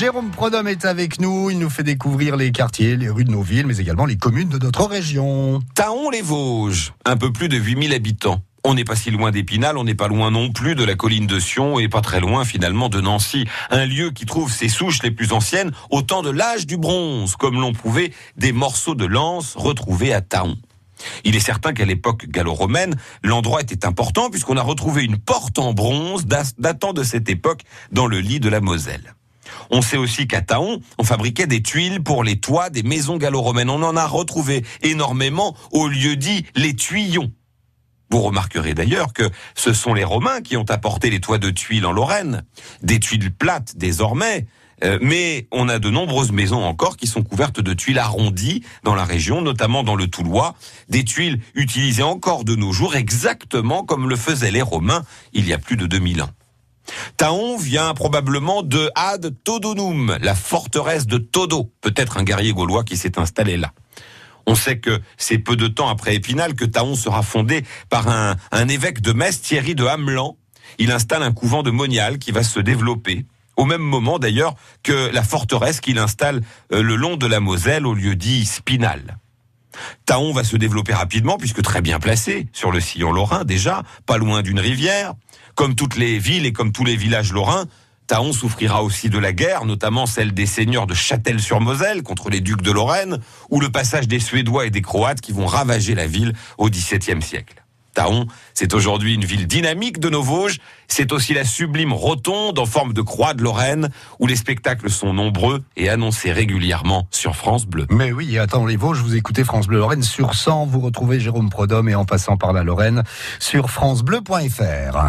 Jérôme Prodhomme est avec nous. Il nous fait découvrir les quartiers, les rues de nos villes, mais également les communes de notre région. Taon-les-Vosges, un peu plus de 8000 habitants. On n'est pas si loin d'Épinal, on n'est pas loin non plus de la colline de Sion et pas très loin finalement de Nancy. Un lieu qui trouve ses souches les plus anciennes au temps de l'âge du bronze, comme l'ont prouvé des morceaux de lance retrouvés à Taon. Il est certain qu'à l'époque gallo-romaine, l'endroit était important puisqu'on a retrouvé une porte en bronze datant de cette époque dans le lit de la Moselle. On sait aussi qu'à Taon, on fabriquait des tuiles pour les toits des maisons gallo-romaines. On en a retrouvé énormément au lieu dit les tuyons. Vous remarquerez d'ailleurs que ce sont les Romains qui ont apporté les toits de tuiles en Lorraine. Des tuiles plates désormais, euh, mais on a de nombreuses maisons encore qui sont couvertes de tuiles arrondies dans la région, notamment dans le Toulois, des tuiles utilisées encore de nos jours exactement comme le faisaient les Romains il y a plus de 2000 ans. Taon vient probablement de Ad Todonum, la forteresse de Todo, peut-être un guerrier gaulois qui s'est installé là. On sait que c'est peu de temps après Épinal que Taon sera fondé par un, évêque de Metz, de Hamelan. Il installe un couvent de Monial qui va se développer au même moment d'ailleurs que la forteresse qu'il installe euh, le long de la Moselle au lieu dit Spinal. Taon va se développer rapidement puisque très bien placé sur le sillon lorrain déjà, pas loin d'une rivière. Comme toutes les villes et comme tous les villages lorrains, Taon souffrira aussi de la guerre, notamment celle des seigneurs de Châtel-sur-Moselle contre les ducs de Lorraine, ou le passage des Suédois et des Croates qui vont ravager la ville au XVIIe siècle. Taon, c'est aujourd'hui une ville dynamique de nos Vosges. C'est aussi la sublime rotonde en forme de croix de Lorraine, où les spectacles sont nombreux et annoncés régulièrement sur France Bleu. Mais oui, attends les Vosges, vous écoutez France Bleu Lorraine sur 100, vous retrouvez Jérôme Prodhomme et en passant par la Lorraine sur francebleu.fr.